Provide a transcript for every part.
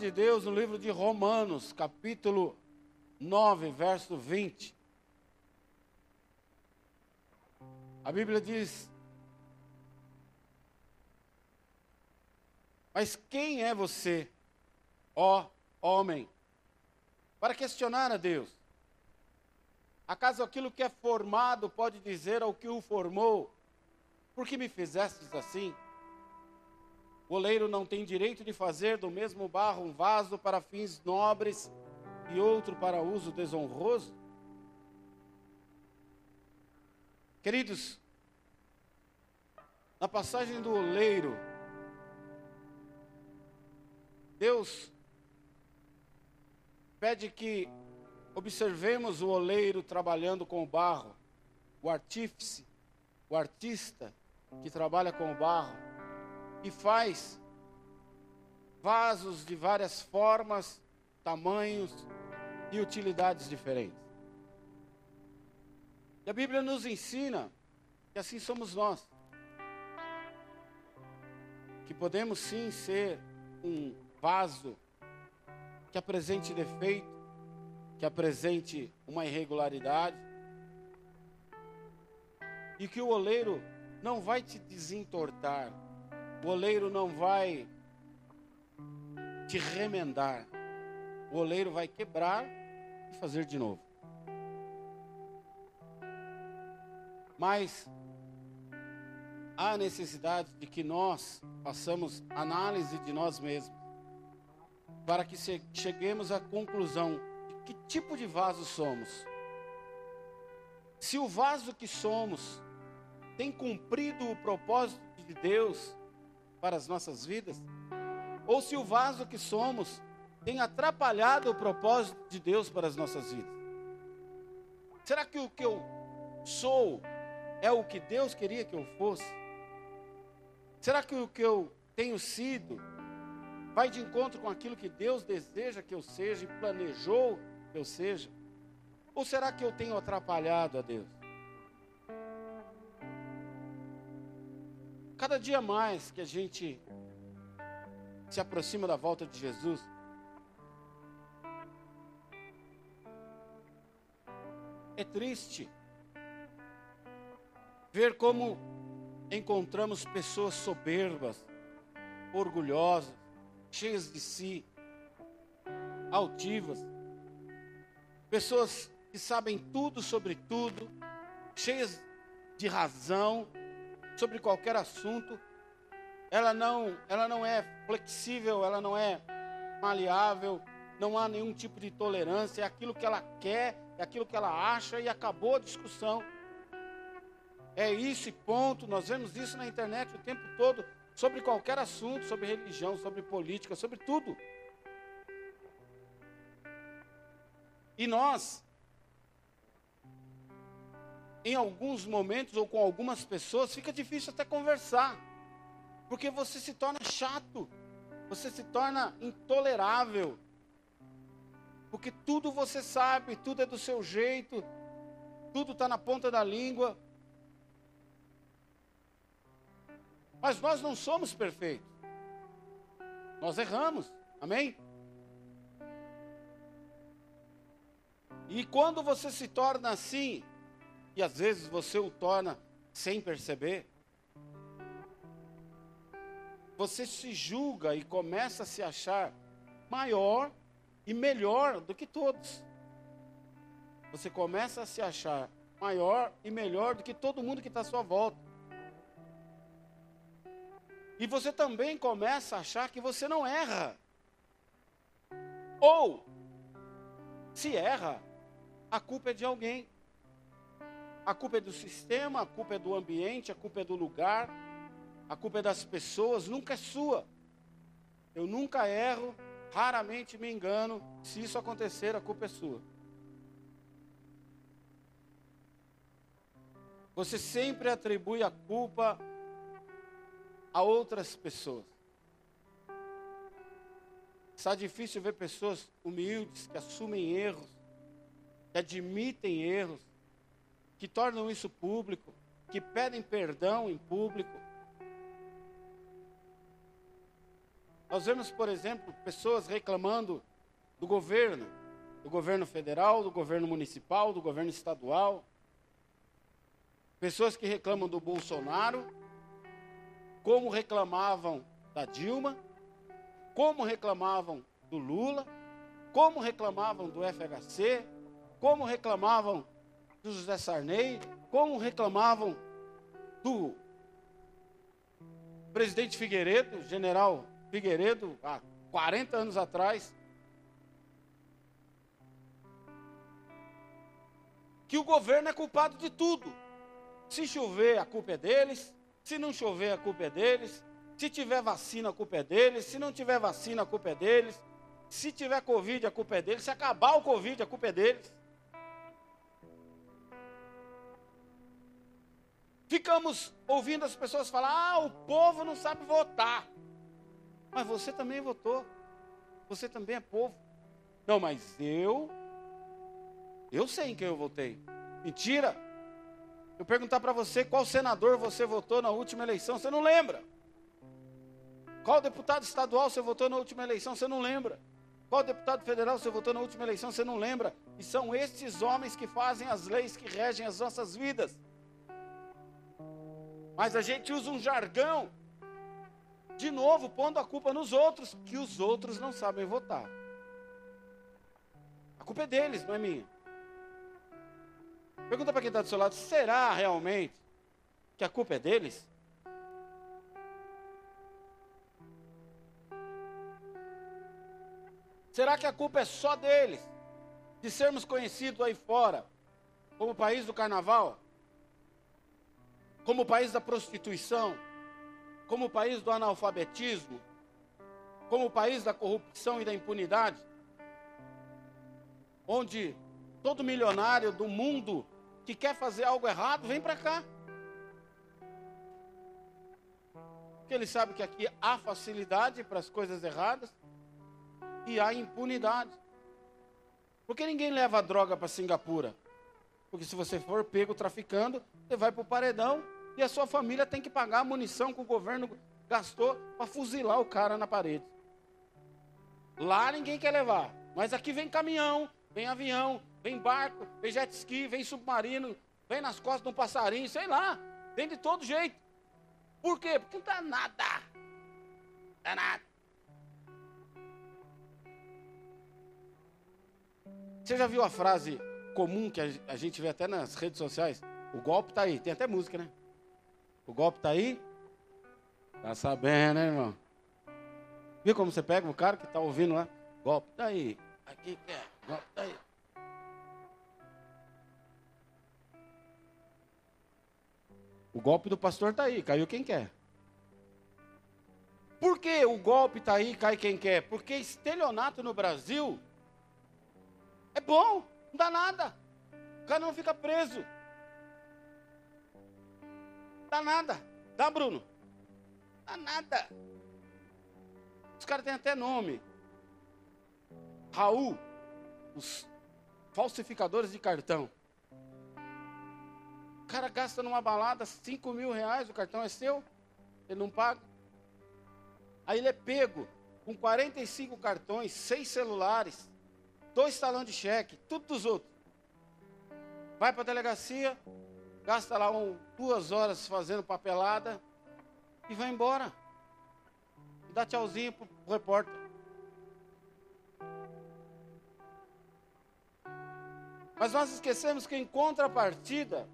de Deus no livro de Romanos, capítulo 9, verso 20. A Bíblia diz: Mas quem é você, ó homem, para questionar a Deus? Acaso aquilo que é formado pode dizer ao que o formou: Por que me fizestes assim? O oleiro não tem direito de fazer do mesmo barro um vaso para fins nobres e outro para uso desonroso? Queridos, na passagem do oleiro, Deus pede que observemos o oleiro trabalhando com o barro, o artífice, o artista que trabalha com o barro e faz vasos de várias formas, tamanhos e utilidades diferentes. E a Bíblia nos ensina que assim somos nós. Que podemos sim ser um vaso que apresente defeito, que apresente uma irregularidade, e que o oleiro não vai te desentortar, o oleiro não vai te remendar, o oleiro vai quebrar e fazer de novo. Mas há necessidade de que nós façamos análise de nós mesmos, para que cheguemos à conclusão de que tipo de vaso somos. Se o vaso que somos tem cumprido o propósito de Deus para as nossas vidas, ou se o vaso que somos tem atrapalhado o propósito de Deus para as nossas vidas. Será que o que eu sou é o que Deus queria que eu fosse? Será que o que eu tenho sido vai de encontro com aquilo que Deus deseja que eu seja e planejou que eu seja? Ou será que eu tenho atrapalhado a Deus? Cada dia mais que a gente se aproxima da volta de Jesus, é triste ver como encontramos pessoas soberbas, orgulhosas, cheias de si, altivas, pessoas que sabem tudo sobre tudo, cheias de razão sobre qualquer assunto. Ela não, ela não é flexível, ela não é maleável, não há nenhum tipo de tolerância, é aquilo que ela quer, é aquilo que ela acha e acabou a discussão. É isso e ponto. Nós vemos isso na internet o tempo todo, sobre qualquer assunto, sobre religião, sobre política, sobre tudo. E nós, em alguns momentos ou com algumas pessoas, fica difícil até conversar, porque você se torna chato, você se torna intolerável, porque tudo você sabe, tudo é do seu jeito, tudo está na ponta da língua. Mas nós não somos perfeitos. Nós erramos. Amém? E quando você se torna assim, e às vezes você o torna sem perceber, você se julga e começa a se achar maior e melhor do que todos. Você começa a se achar maior e melhor do que todo mundo que está à sua volta. E você também começa a achar que você não erra. Ou, se erra, a culpa é de alguém. A culpa é do sistema, a culpa é do ambiente, a culpa é do lugar, a culpa é das pessoas, nunca é sua. Eu nunca erro, raramente me engano. Se isso acontecer, a culpa é sua. Você sempre atribui a culpa a outras pessoas. Está difícil ver pessoas humildes que assumem erros, que admitem erros, que tornam isso público, que pedem perdão em público. Nós vemos, por exemplo, pessoas reclamando do governo, do governo federal, do governo municipal, do governo estadual. Pessoas que reclamam do Bolsonaro, como reclamavam da Dilma, como reclamavam do Lula, como reclamavam do FHC, como reclamavam do José Sarney, como reclamavam do presidente Figueiredo, general Figueiredo, há 40 anos atrás, que o governo é culpado de tudo. Se chover, a culpa é deles. Se não chover, a culpa é deles. Se tiver vacina, a culpa é deles. Se não tiver vacina, a culpa é deles. Se tiver Covid, a culpa é deles. Se acabar o Covid, a culpa é deles. Ficamos ouvindo as pessoas falar: ah, o povo não sabe votar. Mas você também votou. Você também é povo. Não, mas eu. Eu sei em quem eu votei. Mentira. Eu perguntar para você qual senador você votou na última eleição, você não lembra. Qual deputado estadual você votou na última eleição, você não lembra. Qual deputado federal você votou na última eleição, você não lembra. E são estes homens que fazem as leis que regem as nossas vidas. Mas a gente usa um jargão, de novo, pondo a culpa nos outros, que os outros não sabem votar. A culpa é deles, não é minha. Pergunta para quem está do seu lado: será realmente que a culpa é deles? Será que a culpa é só deles? De sermos conhecidos aí fora como o país do carnaval? Como o país da prostituição, como o país do analfabetismo, como o país da corrupção e da impunidade, onde todo milionário do mundo que quer fazer algo errado vem para cá. Porque ele sabe que aqui há facilidade para as coisas erradas e há impunidade. Porque ninguém leva droga para Singapura. Porque se você for pego traficando, você vai para o paredão e a sua família tem que pagar a munição que o governo gastou para fuzilar o cara na parede. Lá ninguém quer levar. Mas aqui vem caminhão, vem avião, vem barco, vem jet ski, vem submarino, vem nas costas de um passarinho, sei lá. Vem de todo jeito. Por quê? Porque não dá nada. Não dá nada. Você já viu a frase comum que a gente vê até nas redes sociais? O golpe está aí. Tem até música, né? O golpe está aí? Tá sabendo, né, irmão? Viu como você pega o cara que está ouvindo lá? Golpe está aí. Aqui quer. É, golpe está aí. O golpe do pastor está aí, caiu quem quer. Por que o golpe está aí, cai quem quer? Porque estelionato no Brasil é bom, não dá nada. O cara não fica preso. Dá nada. Dá, Bruno? Dá nada. Os caras têm até nome. Raul, os falsificadores de cartão. O cara gasta numa balada 5 mil reais, o cartão é seu, ele não paga. Aí ele é pego com 45 cartões, 6 celulares, dois talões de cheque, tudo dos outros. Vai para a delegacia, gasta lá um, duas horas fazendo papelada e vai embora. E dá tchauzinho pro, pro repórter. Mas nós esquecemos que em contrapartida,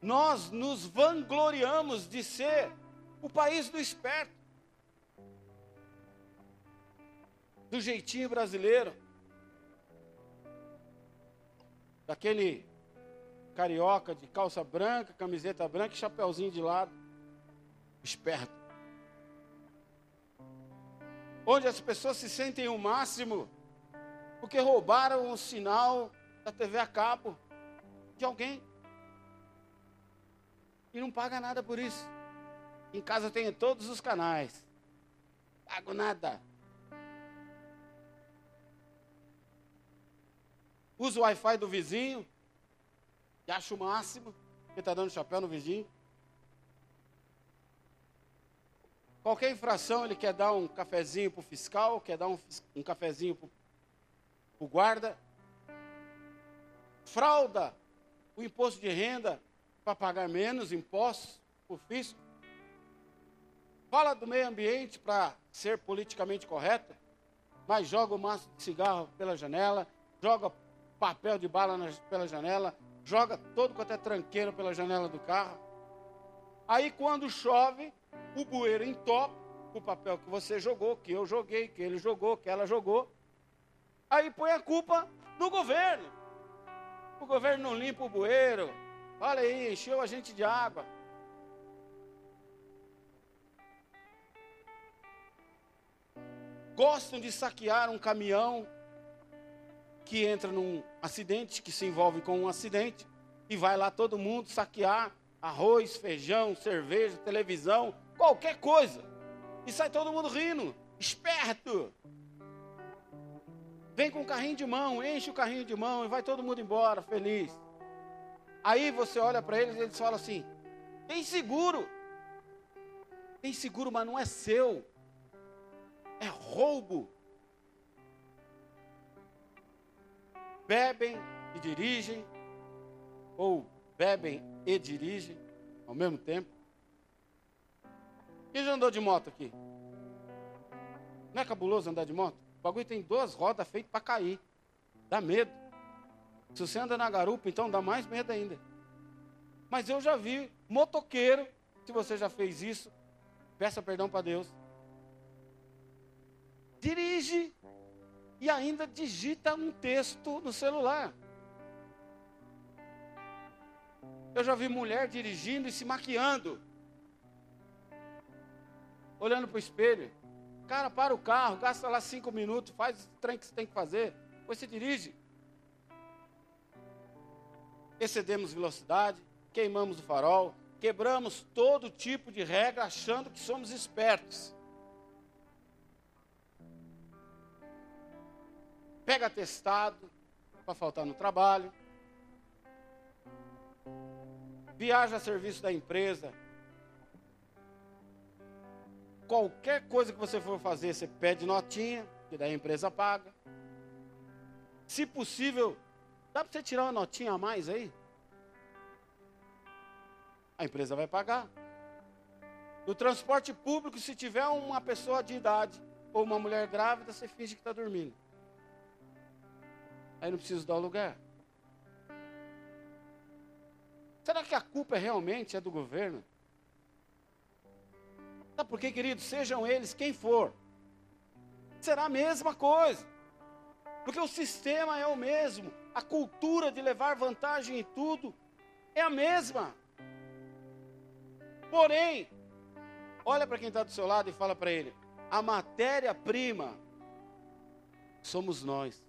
nós nos vangloriamos de ser o país do esperto, do jeitinho brasileiro, daquele carioca de calça branca, camiseta branca e chapeuzinho de lado. Esperto. Onde as pessoas se sentem o máximo porque roubaram o sinal da TV a cabo de alguém. E não paga nada por isso. Em casa tenho todos os canais. Pago nada. Uso o Wi-Fi do vizinho e acha o máximo, que está dando chapéu no vizinho. Qualquer infração, ele quer dar um cafezinho para o fiscal, quer dar um, um cafezinho para o guarda. Frauda o imposto de renda para pagar menos impostos para o fisco. Fala do meio ambiente para ser politicamente correto, mas joga o maço de cigarro pela janela, joga papel de bala na, pela janela, joga todo quanto é tranqueiro pela janela do carro. Aí quando chove, o bueiro entope o papel que você jogou, que eu joguei, que ele jogou, que ela jogou. Aí põe a culpa no governo. O governo não limpa o bueiro. Olha aí, encheu a gente de água. Gostam de saquear um caminhão que entra num acidente, que se envolve com um acidente, e vai lá todo mundo saquear arroz, feijão, cerveja, televisão, qualquer coisa. E sai todo mundo rindo, esperto. Vem com o carrinho de mão, enche o carrinho de mão e vai todo mundo embora, feliz. Aí você olha para eles e eles falam assim: tem seguro. Tem seguro, mas não é seu. É roubo. Bebem e dirigem, ou bebem e dirigem ao mesmo tempo. Quem já andou de moto aqui? Não é cabuloso andar de moto? O bagulho tem duas rodas feitas para cair. Dá medo. Se você anda na garupa, então dá mais medo ainda. Mas eu já vi motoqueiro, se você já fez isso, peça perdão para Deus. Dirige e ainda digita um texto no celular. Eu já vi mulher dirigindo e se maquiando. Olhando para o espelho. Cara, para o carro, gasta lá cinco minutos, faz o trem que você tem que fazer. Depois você dirige. Excedemos velocidade, queimamos o farol, quebramos todo tipo de regra achando que somos espertos. Pega atestado para faltar no trabalho viaja a serviço da empresa. Qualquer coisa que você for fazer, você pede notinha, que daí a empresa paga. Se possível, dá para você tirar uma notinha a mais aí? A empresa vai pagar. No transporte público, se tiver uma pessoa de idade ou uma mulher grávida, você finge que está dormindo. Aí não precisa dar o lugar. Será que a culpa é realmente é do governo? Sabe por quê, queridos? Sejam eles quem for, será a mesma coisa. Porque o sistema é o mesmo, a cultura de levar vantagem em tudo é a mesma. Porém, olha para quem está do seu lado e fala para ele: a matéria-prima somos nós.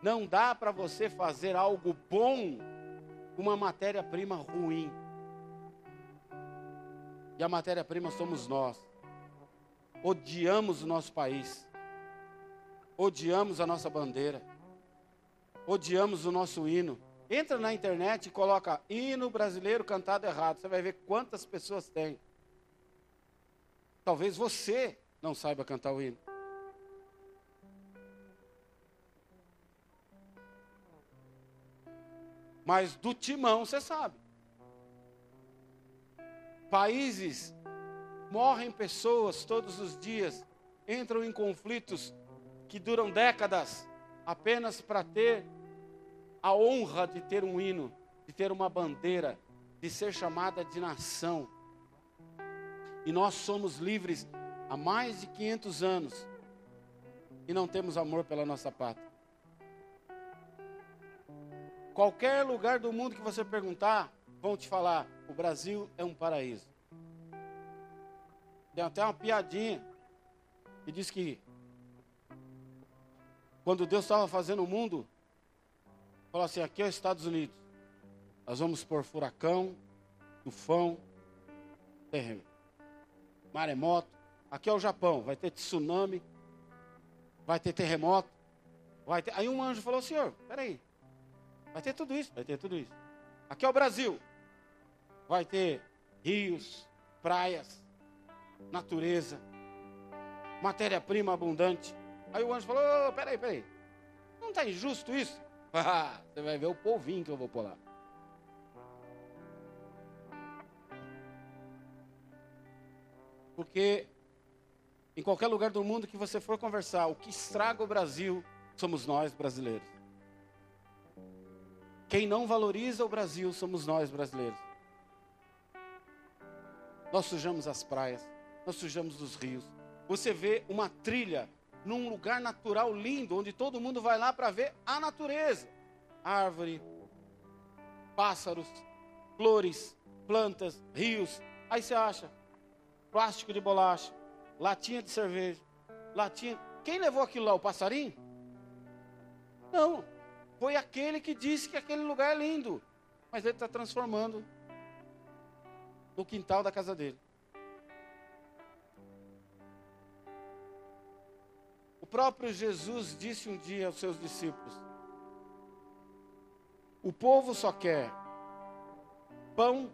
Não dá para você fazer algo bom com uma matéria-prima ruim. E a matéria-prima somos nós. Odiamos o nosso país. Odiamos a nossa bandeira. Odiamos o nosso hino. Entra na internet e coloca hino brasileiro cantado errado. Você vai ver quantas pessoas tem. Talvez você não saiba cantar o hino. Mas do timão você sabe. Países morrem pessoas todos os dias, entram em conflitos que duram décadas apenas para ter a honra de ter um hino, de ter uma bandeira, de ser chamada de nação. E nós somos livres há mais de 500 anos e não temos amor pela nossa pátria. Qualquer lugar do mundo que você perguntar, vão te falar: o Brasil é um paraíso. Tem até uma piadinha que diz que quando Deus estava fazendo o mundo, falou assim: aqui é os Estados Unidos. Nós vamos por furacão, tufão, terreno, maremoto. Aqui é o Japão, vai ter tsunami, vai ter terremoto. Vai ter... Aí um anjo falou: Senhor, peraí, Vai ter tudo isso, vai ter tudo isso. Aqui é o Brasil. Vai ter rios, praias, natureza, matéria-prima abundante. Aí o anjo falou: oh, peraí, peraí, não está injusto isso? Ah, você vai ver o polvinho que eu vou pôr lá. Porque em qualquer lugar do mundo que você for conversar, o que estraga o Brasil somos nós brasileiros. Quem não valoriza o Brasil somos nós brasileiros. Nós sujamos as praias, nós sujamos os rios. Você vê uma trilha num lugar natural lindo, onde todo mundo vai lá para ver a natureza: árvore, pássaros, flores, plantas, rios. Aí você acha plástico de bolacha, latinha de cerveja, latinha. Quem levou aquilo lá? O passarinho? Não. Foi aquele que disse que aquele lugar é lindo. Mas ele está transformando no quintal da casa dele. próprio Jesus disse um dia aos seus discípulos: O povo só quer pão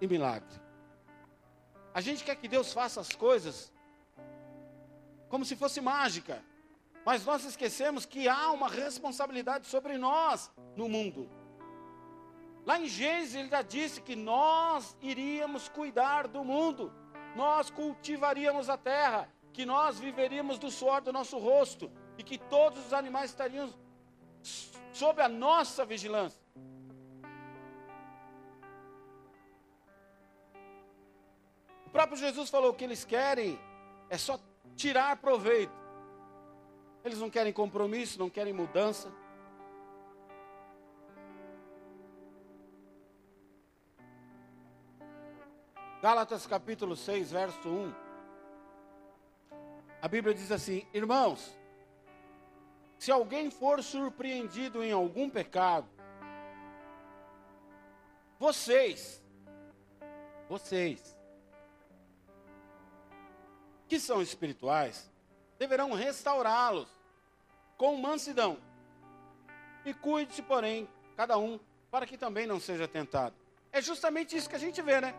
e milagre. A gente quer que Deus faça as coisas como se fosse mágica, mas nós esquecemos que há uma responsabilidade sobre nós no mundo. Lá em Gênesis ele já disse que nós iríamos cuidar do mundo, nós cultivaríamos a terra, que nós viveríamos do suor do nosso rosto e que todos os animais estariam sob a nossa vigilância. O próprio Jesus falou que eles querem é só tirar proveito. Eles não querem compromisso, não querem mudança. Gálatas capítulo 6, verso 1. A Bíblia diz assim: Irmãos, se alguém for surpreendido em algum pecado, vocês, vocês, que são espirituais, deverão restaurá-los com mansidão. E cuide-se, porém, cada um, para que também não seja tentado. É justamente isso que a gente vê, né?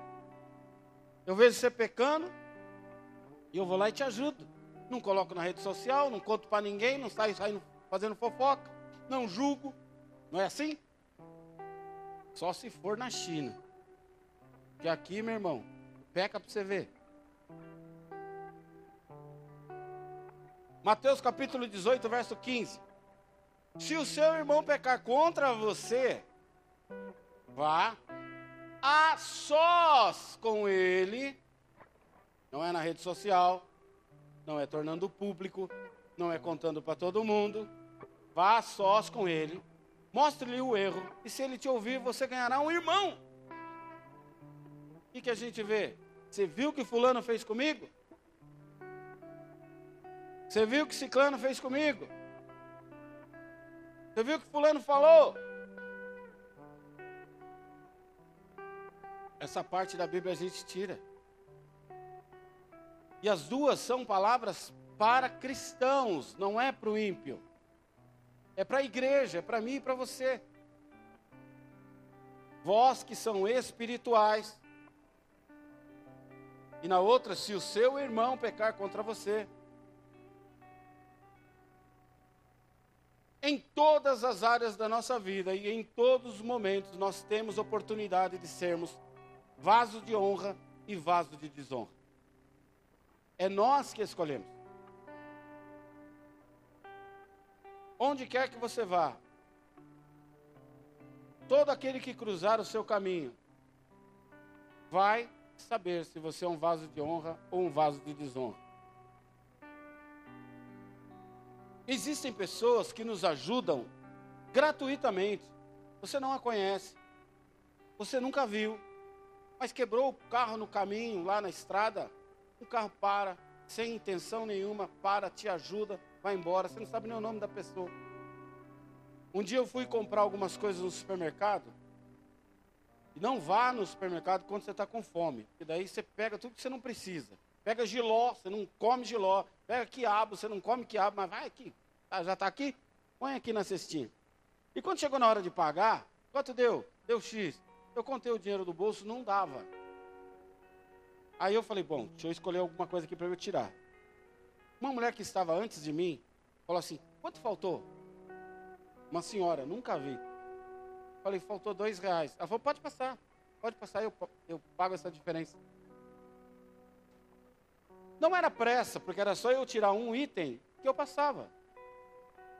Eu vejo você pecando, e eu vou lá e te ajudo não coloco na rede social, não conto para ninguém, não saio saindo fazendo fofoca, não julgo. Não é assim? Só se for na China. Que aqui, meu irmão, peca para você ver. Mateus capítulo 18, verso 15. Se o seu irmão pecar contra você, vá a sós com ele, não é na rede social, não é tornando público, não é contando para todo mundo. Vá a sós com ele, mostre-lhe o erro, e se ele te ouvir, você ganhará um irmão. O que, que a gente vê? Você viu o que Fulano fez comigo? Você viu o que Ciclano fez comigo? Você viu o que Fulano falou? Essa parte da Bíblia a gente tira. E as duas são palavras para cristãos, não é para o ímpio. É para a igreja, é para mim e para você. Vós que são espirituais. E na outra, se o seu irmão pecar contra você. Em todas as áreas da nossa vida e em todos os momentos, nós temos oportunidade de sermos vaso de honra e vaso de desonra. É nós que escolhemos. Onde quer que você vá, todo aquele que cruzar o seu caminho vai saber se você é um vaso de honra ou um vaso de desonra. Existem pessoas que nos ajudam gratuitamente. Você não a conhece, você nunca viu, mas quebrou o carro no caminho, lá na estrada, o carro para, sem intenção nenhuma, para, te ajuda, vai embora. Você não sabe nem o nome da pessoa. Um dia eu fui comprar algumas coisas no supermercado. E não vá no supermercado quando você está com fome. Porque daí você pega tudo que você não precisa. Pega giló, você não come giló. Pega quiabo, você não come quiabo, mas vai aqui. Ah, já está aqui? Põe aqui na cestinha. E quando chegou na hora de pagar, quanto deu? Deu X. Eu contei o dinheiro do bolso, não dava. Aí eu falei, bom, deixa eu escolher alguma coisa aqui para eu tirar. Uma mulher que estava antes de mim falou assim: quanto faltou? Uma senhora, nunca vi. Falei, faltou dois reais. Ela falou, pode passar, pode passar, eu, eu pago essa diferença. Não era pressa, porque era só eu tirar um item que eu passava.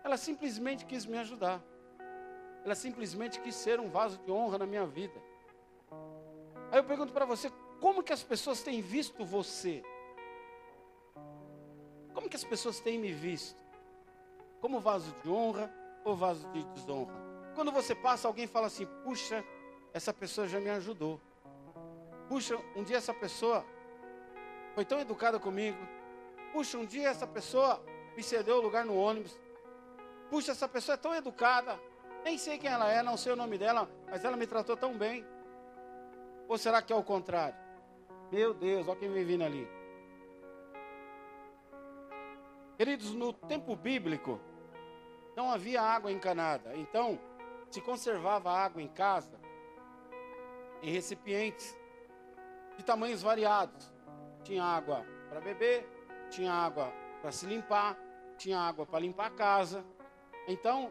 Ela simplesmente quis me ajudar. Ela simplesmente quis ser um vaso de honra na minha vida. Aí eu pergunto para você, como que as pessoas têm visto você? Como que as pessoas têm me visto? Como vaso de honra ou vaso de desonra? Quando você passa, alguém fala assim: puxa, essa pessoa já me ajudou. Puxa, um dia essa pessoa foi tão educada comigo. Puxa, um dia essa pessoa me cedeu o lugar no ônibus. Puxa, essa pessoa é tão educada. Nem sei quem ela é, não sei o nome dela, mas ela me tratou tão bem. Ou será que é o contrário? Meu Deus, olha quem vem vindo ali. Queridos, no tempo bíblico, não havia água encanada. Então, se conservava água em casa, em recipientes de tamanhos variados. Tinha água para beber, tinha água para se limpar, tinha água para limpar a casa. Então,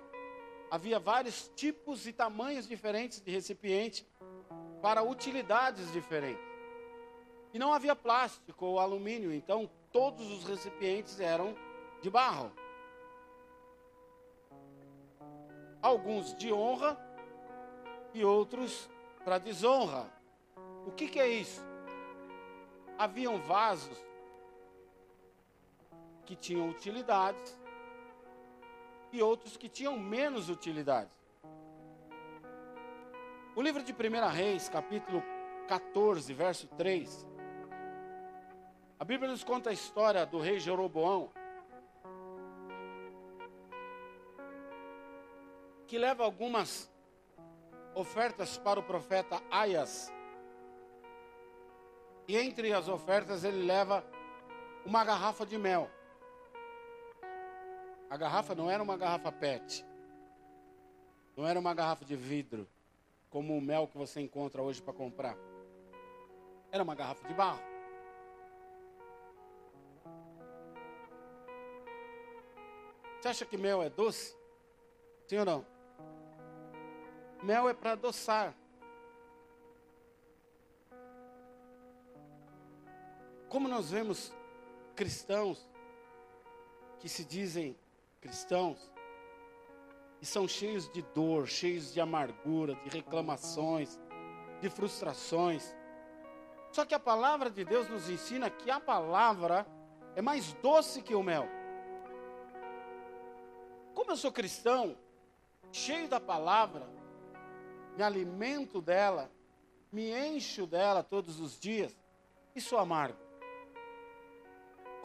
havia vários tipos e tamanhos diferentes de recipiente para utilidades diferentes. E não havia plástico ou alumínio, então todos os recipientes eram de barro. Alguns de honra e outros para desonra. O que, que é isso? Haviam vasos que tinham utilidades e outros que tinham menos utilidade. O livro de 1 Reis, capítulo 14, verso 3. A Bíblia nos conta a história do rei Jeroboão, que leva algumas ofertas para o profeta Aias. E entre as ofertas ele leva uma garrafa de mel. A garrafa não era uma garrafa PET. Não era uma garrafa de vidro, como o mel que você encontra hoje para comprar. Era uma garrafa de barro. Você acha que mel é doce? Sim ou não? Mel é para adoçar. Como nós vemos cristãos que se dizem cristãos e são cheios de dor, cheios de amargura, de reclamações, de frustrações. Só que a palavra de Deus nos ensina que a palavra é mais doce que o mel. Como eu sou cristão, cheio da palavra, me alimento dela, me encho dela todos os dias, e sou amargo.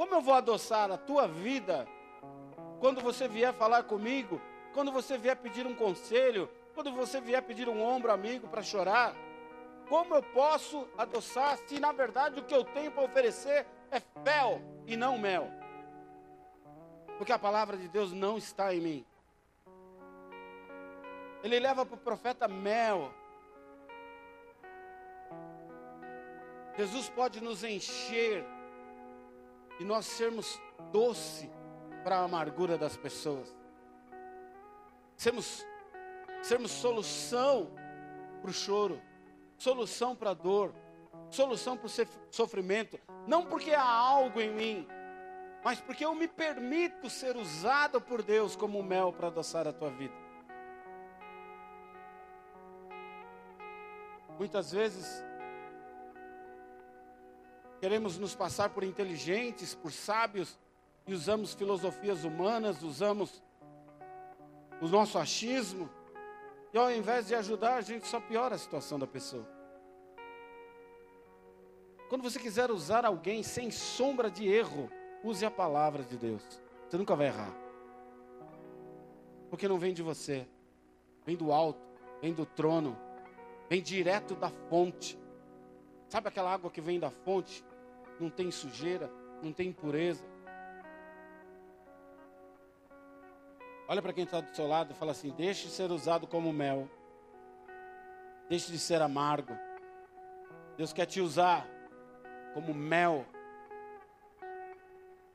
Como eu vou adoçar a tua vida quando você vier falar comigo, quando você vier pedir um conselho, quando você vier pedir um ombro amigo para chorar, como eu posso adoçar se na verdade o que eu tenho para oferecer é fel e não mel? Porque a palavra de Deus não está em mim. Ele leva para o profeta mel. Jesus pode nos encher e nós sermos doce para a amargura das pessoas. Sermos, sermos solução para o choro, solução para a dor, solução para o sofrimento. Não porque há algo em mim, mas porque eu me permito ser usado por Deus como mel para adoçar a tua vida. Muitas vezes queremos nos passar por inteligentes, por sábios, e usamos filosofias humanas, usamos o nosso achismo, e ao invés de ajudar, a gente só piora a situação da pessoa. Quando você quiser usar alguém sem sombra de erro, use a palavra de Deus. Você nunca vai errar. Porque não vem de você, vem do alto, vem do trono, vem direto da fonte. Sabe aquela água que vem da fonte? Não tem sujeira, não tem impureza. Olha para quem está do seu lado e fala assim: deixe de ser usado como mel. Deixe de ser amargo. Deus quer te usar. como mel.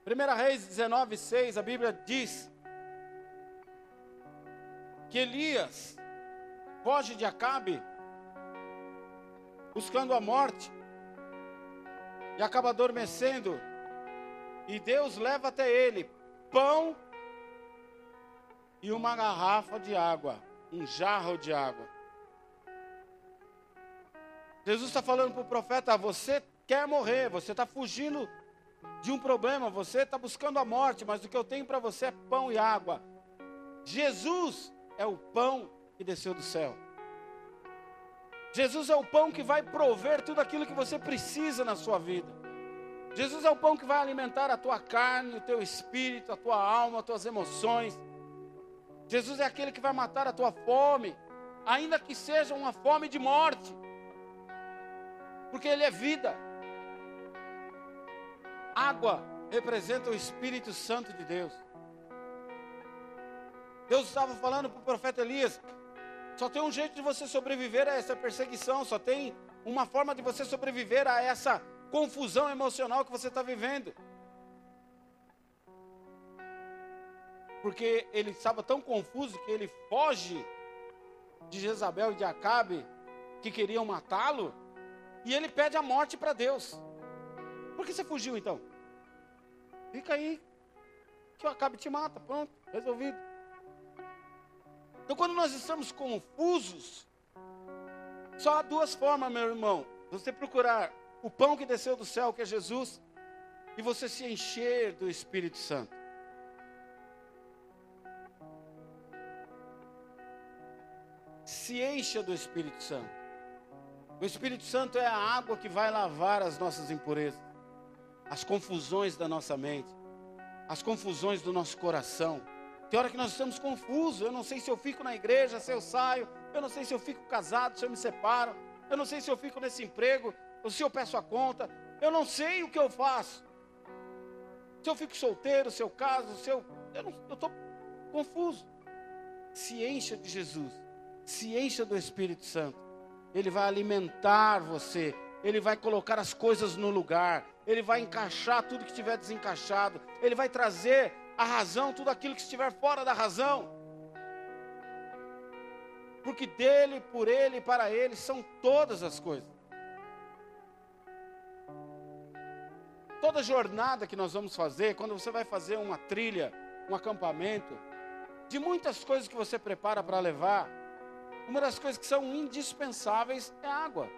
1 Reis 19, 6, a Bíblia diz que Elias foge de Acabe, buscando a morte, e acaba adormecendo, e Deus leva até ele pão e uma garrafa de água, um jarro de água. Jesus está falando para o profeta: você quer morrer, você está fugindo de um problema, você está buscando a morte, mas o que eu tenho para você é pão e água. Jesus é o pão que desceu do céu. Jesus é o pão que vai prover tudo aquilo que você precisa na sua vida. Jesus é o pão que vai alimentar a tua carne, o teu espírito, a tua alma, as tuas emoções. Jesus é aquele que vai matar a tua fome, ainda que seja uma fome de morte, porque Ele é vida. Água representa o Espírito Santo de Deus. Deus estava falando para o profeta Elias: só tem um jeito de você sobreviver a essa perseguição, só tem uma forma de você sobreviver a essa confusão emocional que você está vivendo. Porque ele estava tão confuso que ele foge de Jezabel e de Acabe, que queriam matá-lo, e ele pede a morte para Deus. Por que você fugiu então? Fica aí, que o Acabe te mata, pronto, resolvido. Então, quando nós estamos confusos, só há duas formas, meu irmão. Você procurar o pão que desceu do céu, que é Jesus, e você se encher do Espírito Santo. Se encha do Espírito Santo. O Espírito Santo é a água que vai lavar as nossas impurezas, as confusões da nossa mente, as confusões do nosso coração. Tem hora que nós estamos confusos. Eu não sei se eu fico na igreja, se eu saio. Eu não sei se eu fico casado, se eu me separo. Eu não sei se eu fico nesse emprego, ou se eu peço a conta. Eu não sei o que eu faço. Se eu fico solteiro, se eu caso, se eu. Eu estou confuso. Se encha de Jesus. Se encha do Espírito Santo. Ele vai alimentar você. Ele vai colocar as coisas no lugar. Ele vai encaixar tudo que estiver desencaixado. Ele vai trazer a razão, tudo aquilo que estiver fora da razão. Porque dele, por ele e para ele são todas as coisas. Toda jornada que nós vamos fazer, quando você vai fazer uma trilha, um acampamento, de muitas coisas que você prepara para levar, uma das coisas que são indispensáveis é água.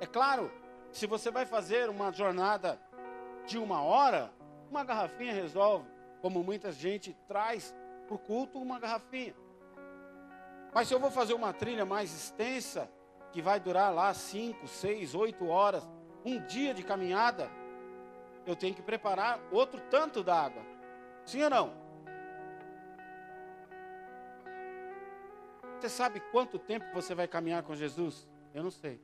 É claro, se você vai fazer uma jornada de uma hora, uma garrafinha resolve, como muita gente traz para o culto uma garrafinha. Mas se eu vou fazer uma trilha mais extensa, que vai durar lá 5, 6, 8 horas, um dia de caminhada, eu tenho que preparar outro tanto d'água. Sim ou não? Você sabe quanto tempo você vai caminhar com Jesus? Eu não sei.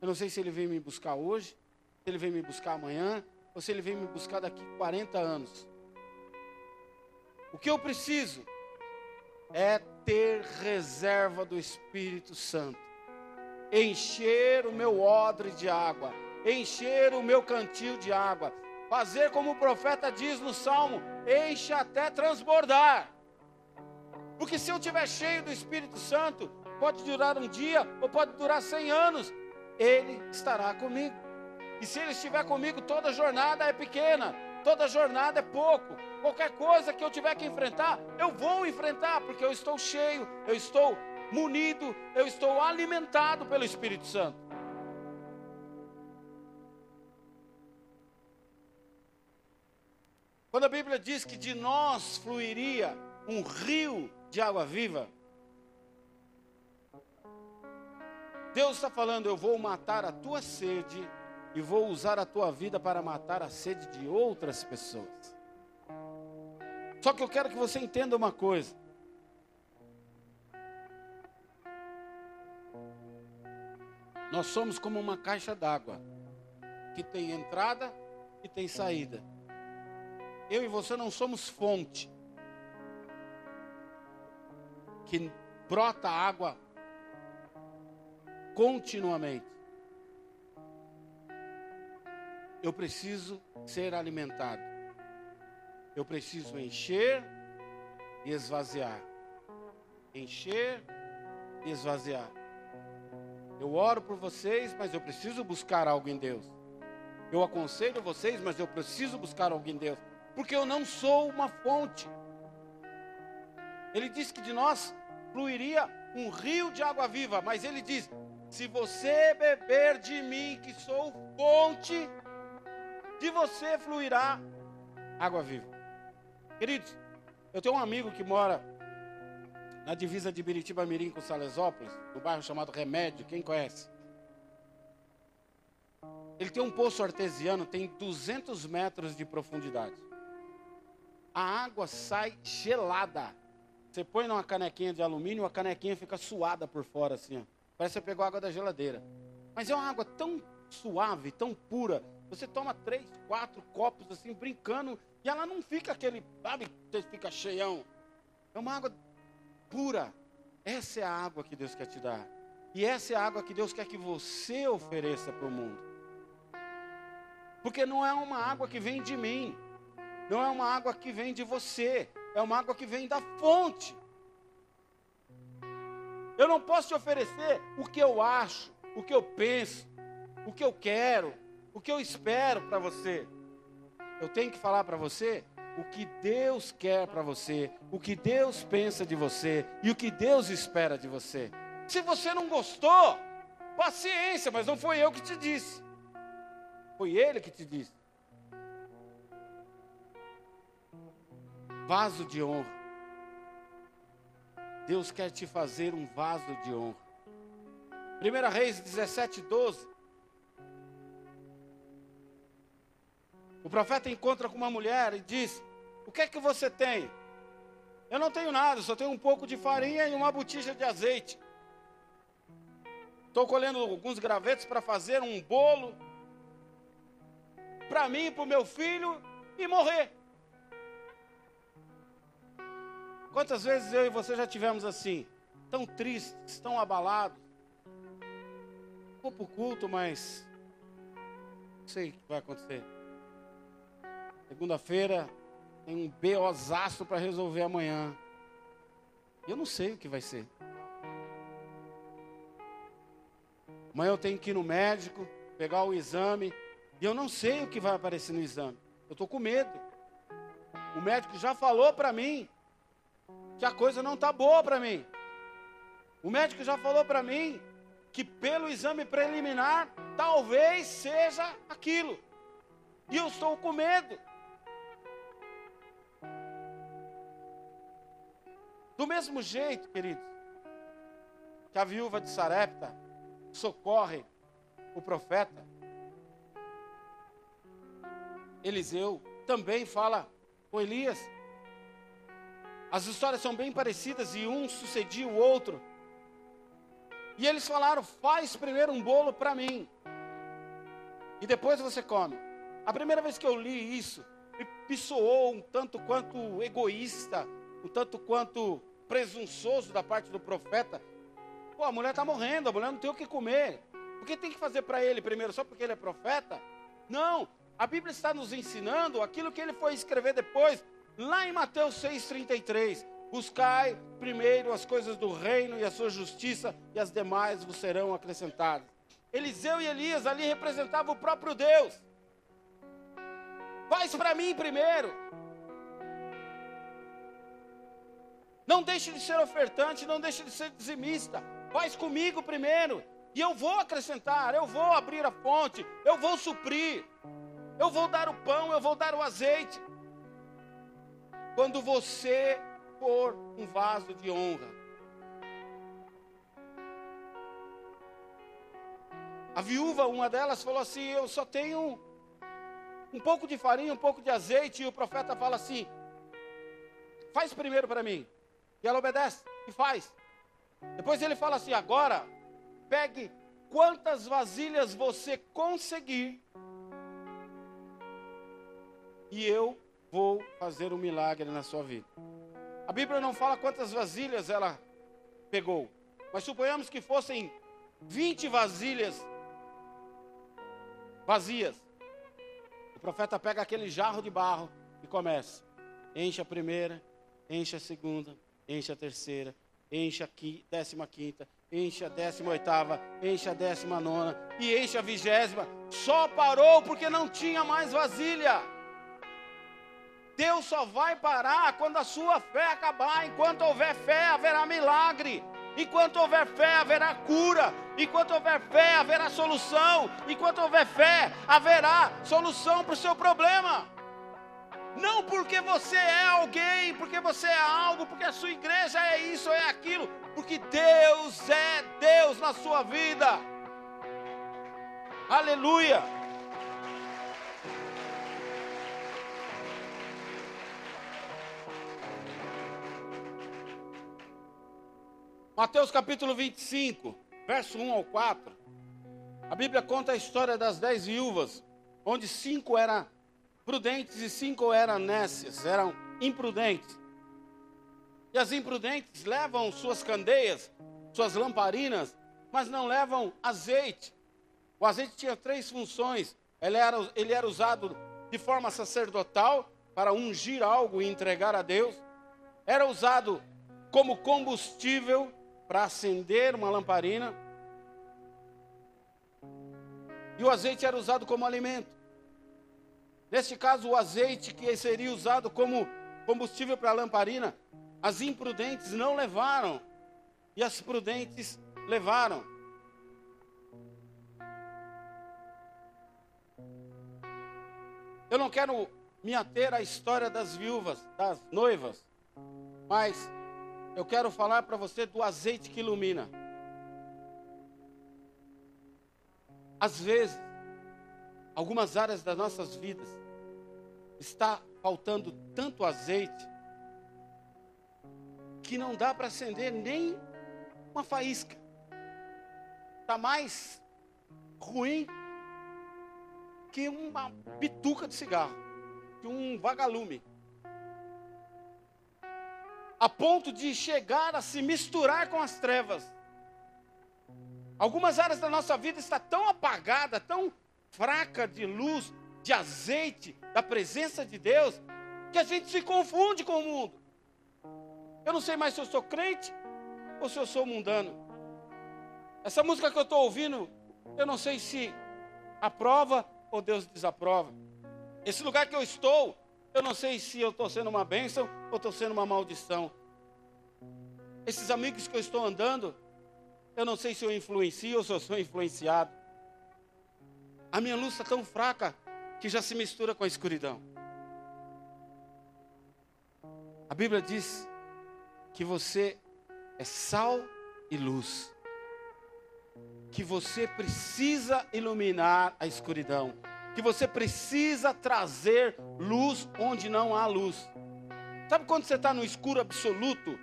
Eu não sei se ele vem me buscar hoje, se ele vem me buscar amanhã, ou se ele vem me buscar daqui 40 anos. O que eu preciso é ter reserva do Espírito Santo, encher o meu odre de água, encher o meu cantil de água, fazer como o profeta diz no Salmo: enche até transbordar. Porque se eu estiver cheio do Espírito Santo, pode durar um dia ou pode durar cem anos, Ele estará comigo. E se Ele estiver comigo, toda jornada é pequena, toda jornada é pouco. Qualquer coisa que eu tiver que enfrentar, eu vou enfrentar, porque eu estou cheio, eu estou munido, eu estou alimentado pelo Espírito Santo. Quando a Bíblia diz que de nós fluiria um rio de água viva, Deus está falando: eu vou matar a tua sede e vou usar a tua vida para matar a sede de outras pessoas. Só que eu quero que você entenda uma coisa. Nós somos como uma caixa d'água que tem entrada e tem saída. Eu e você não somos fonte que brota água continuamente. Eu preciso ser alimentado. Eu preciso encher e esvaziar. Encher e esvaziar. Eu oro por vocês, mas eu preciso buscar algo em Deus. Eu aconselho vocês, mas eu preciso buscar algo em Deus. Porque eu não sou uma fonte. Ele diz que de nós fluiria um rio de água viva, mas ele diz: se você beber de mim, que sou fonte, de você fluirá água viva. Queridos, eu tenho um amigo que mora na divisa de Biritiba Mirim com Salesópolis, no bairro chamado Remédio, quem conhece? Ele tem um poço artesiano, tem 200 metros de profundidade. A água sai gelada. Você põe numa canequinha de alumínio, a canequinha fica suada por fora, assim. Ó. Parece que você pegou água da geladeira. Mas é uma água tão suave, tão pura. Você toma três, quatro copos assim, brincando, e ela não fica aquele, sabe, fica cheião. É uma água pura. Essa é a água que Deus quer te dar. E essa é a água que Deus quer que você ofereça para o mundo. Porque não é uma água que vem de mim. Não é uma água que vem de você. É uma água que vem da fonte. Eu não posso te oferecer o que eu acho, o que eu penso, o que eu quero, o que eu espero para você. Eu tenho que falar para você o que Deus quer para você, o que Deus pensa de você e o que Deus espera de você. Se você não gostou, paciência, mas não foi eu que te disse. Foi ele que te disse. Vaso de honra. Deus quer te fazer um vaso de honra. 1 Reis 17, 12. O profeta encontra com uma mulher e diz: O que é que você tem? Eu não tenho nada, só tenho um pouco de farinha e uma botija de azeite. Estou colhendo alguns gravetos para fazer um bolo para mim, para o meu filho e morrer. Quantas vezes eu e você já tivemos assim, tão tristes, tão abalados? Vou para o culto, mas não sei o que vai acontecer. Segunda-feira tem um beozaço para resolver amanhã. Eu não sei o que vai ser. Amanhã eu tenho que ir no médico, pegar o exame, e eu não sei o que vai aparecer no exame. Eu estou com medo. O médico já falou para mim que a coisa não está boa para mim. O médico já falou para mim que pelo exame preliminar talvez seja aquilo. E eu estou com medo. Do mesmo jeito, queridos, que a viúva de Sarepta socorre o profeta, Eliseu também fala com Elias. As histórias são bem parecidas e um sucedia o outro. E eles falaram: faz primeiro um bolo para mim, e depois você come. A primeira vez que eu li isso, me soou um tanto quanto egoísta, um tanto quanto presunçoso da parte do profeta. Pô, a mulher está morrendo, a mulher não tem o que comer. Por que tem que fazer para ele primeiro, só porque ele é profeta? Não, a Bíblia está nos ensinando aquilo que ele foi escrever depois, lá em Mateus 6,33. Buscai primeiro as coisas do reino e a sua justiça, e as demais vos serão acrescentadas. Eliseu e Elias ali representavam o próprio Deus. Faz para mim primeiro. Não deixe de ser ofertante, não deixe de ser dizimista. Faz comigo primeiro. E eu vou acrescentar, eu vou abrir a fonte, eu vou suprir. Eu vou dar o pão, eu vou dar o azeite. Quando você for um vaso de honra. A viúva, uma delas, falou assim: Eu só tenho um pouco de farinha, um pouco de azeite. E o profeta fala assim: Faz primeiro para mim. E ela obedece e faz. Depois ele fala assim: agora, pegue quantas vasilhas você conseguir, e eu vou fazer um milagre na sua vida. A Bíblia não fala quantas vasilhas ela pegou, mas suponhamos que fossem 20 vasilhas vazias. profeta pega aquele jarro de barro e começa. Enche a primeira, enche a segunda, enche a terceira, enche a décima quinta, enche a décima oitava, enche a décima nona e enche a vigésima. Só parou porque não tinha mais vasilha. Deus só vai parar quando a sua fé acabar. Enquanto houver fé, haverá milagre. Enquanto houver fé, haverá cura. Enquanto houver fé, haverá solução. Enquanto houver fé, haverá solução para o seu problema. Não porque você é alguém, porque você é algo, porque a sua igreja é isso, é aquilo, porque Deus é Deus na sua vida. Aleluia. Mateus capítulo 25, verso 1 ao 4. A Bíblia conta a história das dez viúvas, onde cinco eram prudentes e cinco eram nécias, eram imprudentes. E as imprudentes levam suas candeias, suas lamparinas, mas não levam azeite. O azeite tinha três funções. Ele era, ele era usado de forma sacerdotal para ungir algo e entregar a Deus. Era usado como combustível para acender uma lamparina. E o azeite era usado como alimento. Neste caso, o azeite que seria usado como combustível para a lamparina, as imprudentes não levaram, e as prudentes levaram. Eu não quero me ater à história das viúvas, das noivas, mas eu quero falar para você do azeite que ilumina. Às vezes, algumas áreas das nossas vidas, está faltando tanto azeite que não dá para acender nem uma faísca. Está mais ruim que uma bituca de cigarro, que um vagalume. A ponto de chegar a se misturar com as trevas. Algumas áreas da nossa vida está tão apagada, tão fraca de luz, de azeite, da presença de Deus, que a gente se confunde com o mundo. Eu não sei mais se eu sou crente ou se eu sou mundano. Essa música que eu estou ouvindo, eu não sei se aprova ou Deus desaprova. Esse lugar que eu estou, eu não sei se eu estou sendo uma bênção ou estou sendo uma maldição. Esses amigos que eu estou andando, eu não sei se eu influencio ou se eu sou influenciado. A minha luz está tão fraca que já se mistura com a escuridão. A Bíblia diz que você é sal e luz. Que você precisa iluminar a escuridão. Que você precisa trazer luz onde não há luz. Sabe quando você está no escuro absoluto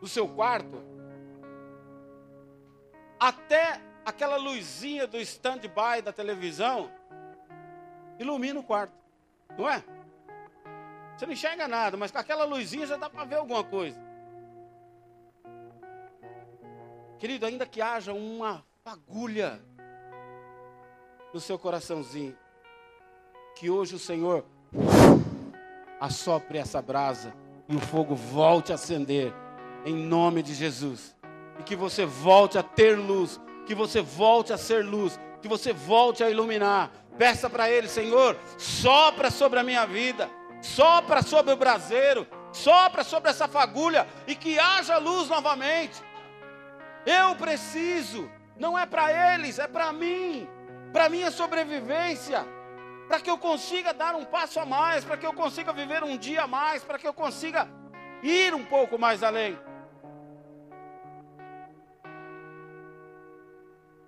do seu quarto? Até aquela luzinha do stand-by da televisão ilumina o quarto, não é? Você não enxerga nada, mas com aquela luzinha já dá para ver alguma coisa. Querido, ainda que haja uma fagulha no seu coraçãozinho, que hoje o Senhor assopre essa brasa e o fogo volte a acender, em nome de Jesus. E que você volte a ter luz, que você volte a ser luz, que você volte a iluminar, Peça para Ele, Senhor, sopra sobre a minha vida, sopra sobre o braseiro, sopra sobre essa fagulha e que haja luz novamente. Eu preciso, não é para eles, é para mim, para minha sobrevivência, para que eu consiga dar um passo a mais, para que eu consiga viver um dia a mais, para que eu consiga ir um pouco mais além.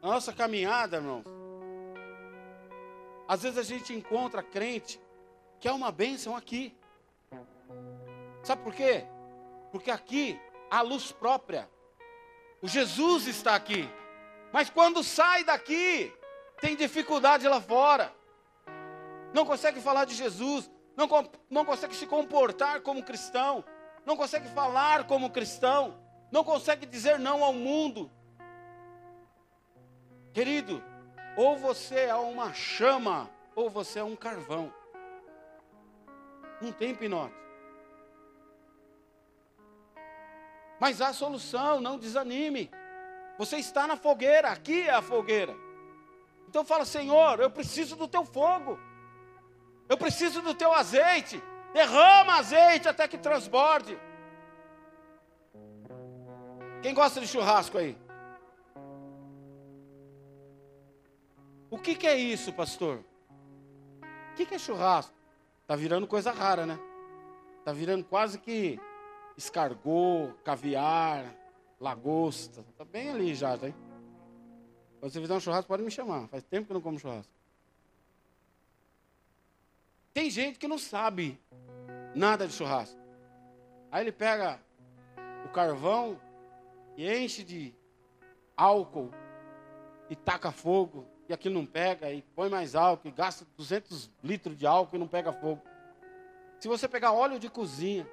Nossa caminhada, irmãos, às vezes a gente encontra crente que é uma bênção aqui. Sabe por quê? Porque aqui há luz própria. O Jesus está aqui. Mas quando sai daqui, tem dificuldade lá fora. Não consegue falar de Jesus, não, não consegue se comportar como cristão, não consegue falar como cristão, não consegue dizer não ao mundo. Querido, ou você é uma chama ou você é um carvão. Não tem pinote. Mas há solução, não desanime. Você está na fogueira, aqui é a fogueira. Então fala, Senhor, eu preciso do teu fogo. Eu preciso do teu azeite. Derrama azeite até que transborde. Quem gosta de churrasco aí? O que, que é isso, pastor? O que, que é churrasco? Tá virando coisa rara, né? Tá virando quase que escargot, caviar, lagosta. Tá bem ali já, tá? Quando você fizer um churrasco, pode me chamar. Faz tempo que eu não como churrasco. Tem gente que não sabe nada de churrasco. Aí ele pega o carvão e enche de álcool e taca fogo e aquilo não pega, e põe mais álcool, e gasta 200 litros de álcool e não pega fogo. Se você pegar óleo de cozinha,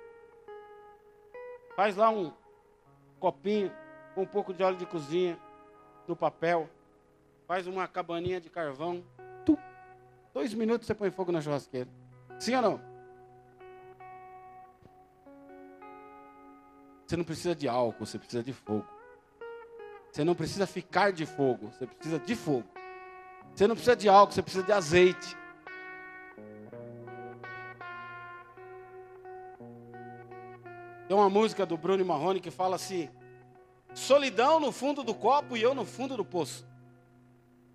faz lá um copinho com um pouco de óleo de cozinha no papel, faz uma cabaninha de carvão, tu, dois minutos você põe fogo na churrasqueira. Sim ou não? Você não precisa de álcool, você precisa de fogo. Você não precisa ficar de fogo, você precisa de fogo. Você não precisa de álcool, você precisa de azeite. Tem uma música do Bruno Marrone que fala assim: solidão no fundo do copo e eu no fundo do poço.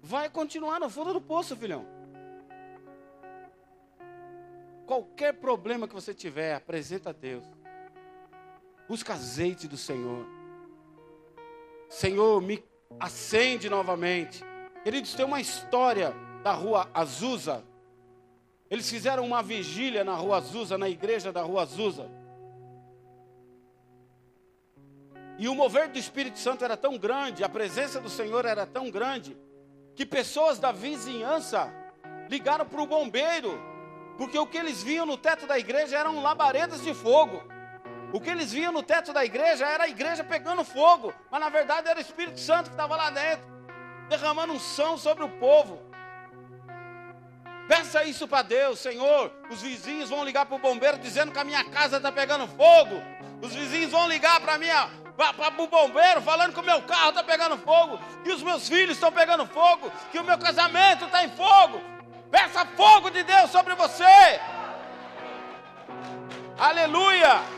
Vai continuar no fundo do poço, filhão. Qualquer problema que você tiver, apresenta a Deus. Busca azeite do Senhor. Senhor, me acende novamente. Queridos, tem uma história da rua Azusa. Eles fizeram uma vigília na rua Azusa, na igreja da rua Azusa. E o mover do Espírito Santo era tão grande, a presença do Senhor era tão grande, que pessoas da vizinhança ligaram para o bombeiro, porque o que eles viam no teto da igreja eram labaredas de fogo. O que eles viam no teto da igreja era a igreja pegando fogo, mas na verdade era o Espírito Santo que estava lá dentro derramando unção sobre o povo. Peça isso para Deus, Senhor. Os vizinhos vão ligar para o bombeiro dizendo que a minha casa está pegando fogo. Os vizinhos vão ligar para minha para o bombeiro falando que o meu carro está pegando fogo, que os meus filhos estão pegando fogo, que o meu casamento está em fogo. Peça fogo de Deus sobre você. Aleluia.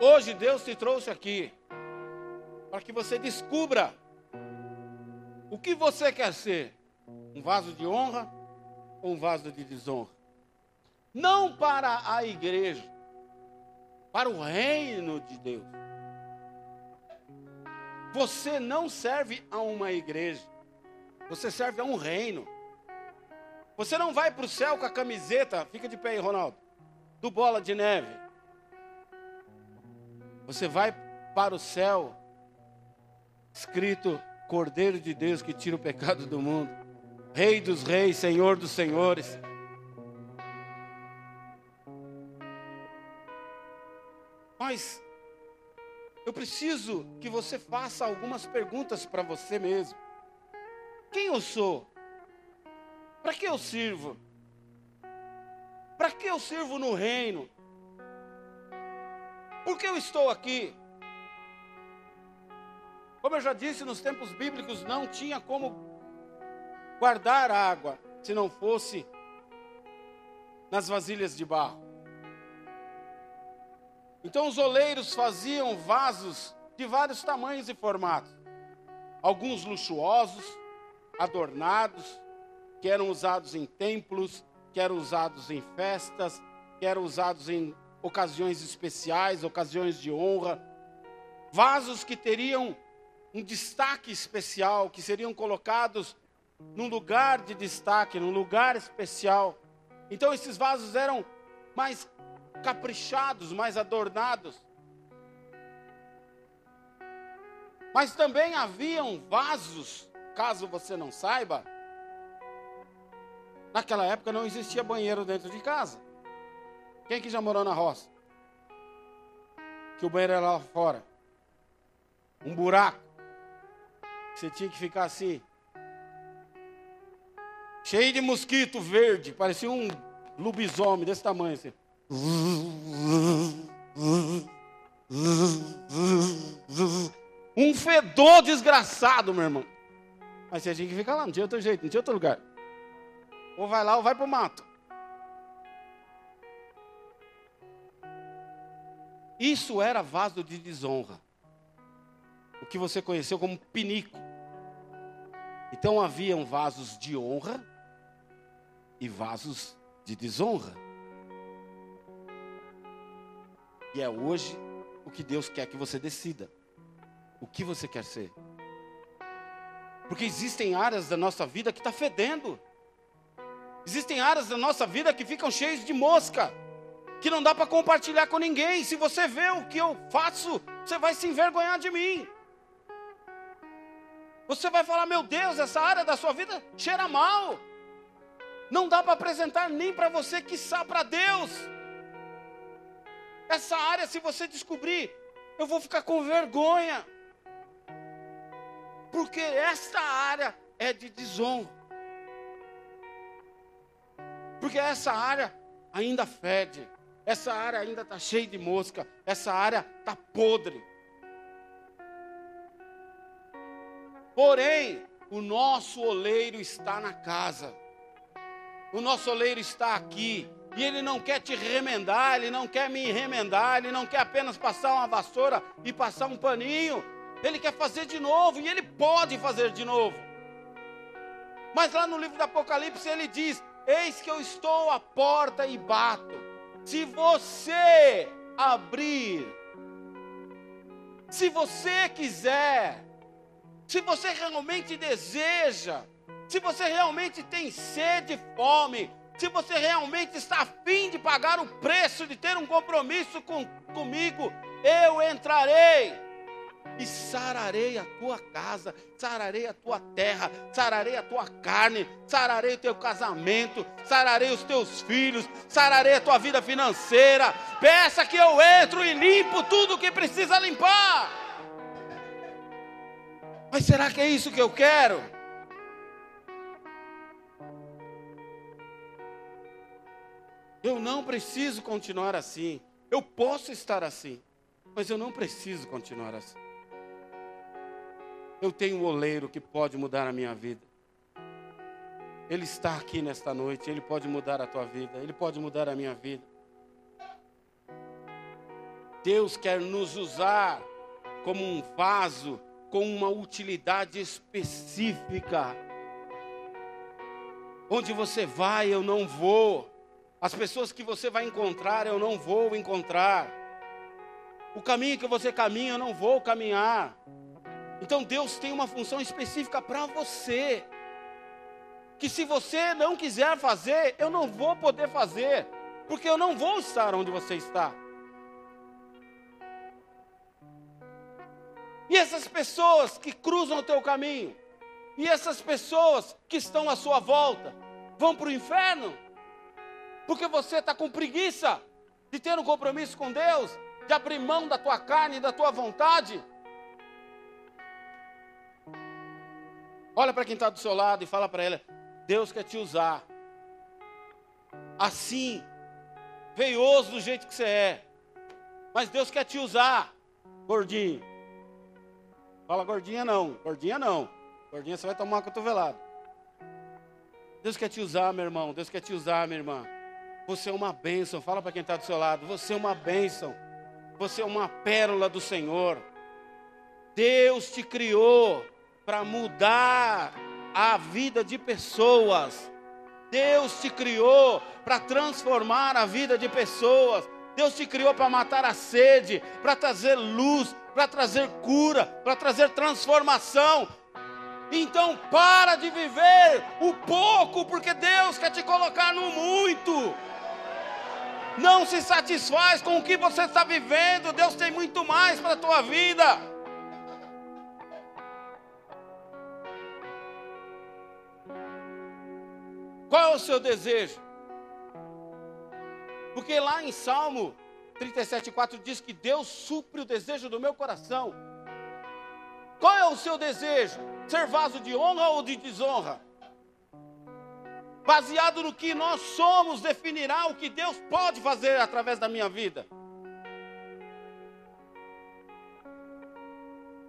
Hoje Deus te trouxe aqui para que você descubra o que você quer ser: um vaso de honra ou um vaso de desonra. Não para a igreja, para o reino de Deus. Você não serve a uma igreja, você serve a um reino. Você não vai para o céu com a camiseta, fica de pé aí, Ronaldo, do bola de neve. Você vai para o céu, escrito Cordeiro de Deus que tira o pecado do mundo, Rei dos Reis, Senhor dos Senhores. Mas eu preciso que você faça algumas perguntas para você mesmo. Quem eu sou? Para que eu sirvo? Para que eu sirvo no reino? Por que eu estou aqui? Como eu já disse, nos tempos bíblicos não tinha como guardar água se não fosse nas vasilhas de barro. Então os oleiros faziam vasos de vários tamanhos e formatos. Alguns luxuosos, adornados, que eram usados em templos, que eram usados em festas, que eram usados em ocasiões especiais, ocasiões de honra, vasos que teriam um destaque especial, que seriam colocados num lugar de destaque, num lugar especial. Então esses vasos eram mais caprichados, mais adornados. Mas também haviam vasos, caso você não saiba, naquela época não existia banheiro dentro de casa. Quem que já morou na roça? que o banheiro era lá fora. Um buraco. Você tinha que ficar assim. Cheio de mosquito verde, parecia um lobisomem desse tamanho assim. Um fedor desgraçado, meu irmão. Mas você tinha que ficar lá, não tinha outro jeito, não tinha outro lugar. Ou vai lá ou vai para o mato. Isso era vaso de desonra. O que você conheceu como pinico. Então haviam vasos de honra e vasos de desonra. E é hoje o que Deus quer que você decida. O que você quer ser. Porque existem áreas da nossa vida que está fedendo. Existem áreas da nossa vida que ficam cheias de mosca. Que não dá para compartilhar com ninguém. Se você vê o que eu faço, você vai se envergonhar de mim. Você vai falar: Meu Deus, essa área da sua vida cheira mal. Não dá para apresentar nem para você, que para Deus. Essa área, se você descobrir, eu vou ficar com vergonha. Porque esta área é de desonra. Porque essa área ainda fede. Essa área ainda está cheia de mosca. Essa área está podre. Porém, o nosso oleiro está na casa. O nosso oleiro está aqui. E ele não quer te remendar, ele não quer me remendar, ele não quer apenas passar uma vassoura e passar um paninho. Ele quer fazer de novo e ele pode fazer de novo. Mas lá no livro do Apocalipse ele diz: Eis que eu estou à porta e bato. Se você abrir, se você quiser, se você realmente deseja, se você realmente tem sede e fome, se você realmente está afim de pagar o preço de ter um compromisso com, comigo, eu entrarei e sararei a tua casa, sararei a tua terra, sararei a tua carne, sararei o teu casamento, sararei os teus filhos, sararei a tua vida financeira. Peça que eu entro e limpo tudo que precisa limpar. Mas será que é isso que eu quero? Eu não preciso continuar assim. Eu posso estar assim, mas eu não preciso continuar assim. Eu tenho um oleiro que pode mudar a minha vida. Ele está aqui nesta noite, ele pode mudar a tua vida, ele pode mudar a minha vida. Deus quer nos usar como um vaso com uma utilidade específica. Onde você vai, eu não vou. As pessoas que você vai encontrar, eu não vou encontrar. O caminho que você caminha, eu não vou caminhar. Então Deus tem uma função específica para você. Que se você não quiser fazer, eu não vou poder fazer, porque eu não vou estar onde você está. E essas pessoas que cruzam o teu caminho, e essas pessoas que estão à sua volta, vão para o inferno, porque você está com preguiça de ter um compromisso com Deus, de abrir mão da tua carne e da tua vontade. Olha para quem está do seu lado e fala para ela: Deus quer te usar. Assim, veioso do jeito que você é. Mas Deus quer te usar, gordinho. Fala gordinha não, gordinha não. Gordinha você vai tomar uma cotovelada. Deus quer te usar, meu irmão. Deus quer te usar, minha irmã. Você é uma bênção. Fala para quem está do seu lado. Você é uma bênção. Você é uma pérola do Senhor. Deus te criou para mudar a vida de pessoas. Deus te criou para transformar a vida de pessoas. Deus te criou para matar a sede, para trazer luz, para trazer cura, para trazer transformação. Então para de viver o pouco, porque Deus quer te colocar no muito. Não se satisfaz com o que você está vivendo, Deus tem muito mais para a tua vida. Qual é o seu desejo? Porque lá em Salmo 37,4 diz que Deus supre o desejo do meu coração. Qual é o seu desejo? Ser vaso de honra ou de desonra? Baseado no que nós somos, definirá o que Deus pode fazer através da minha vida.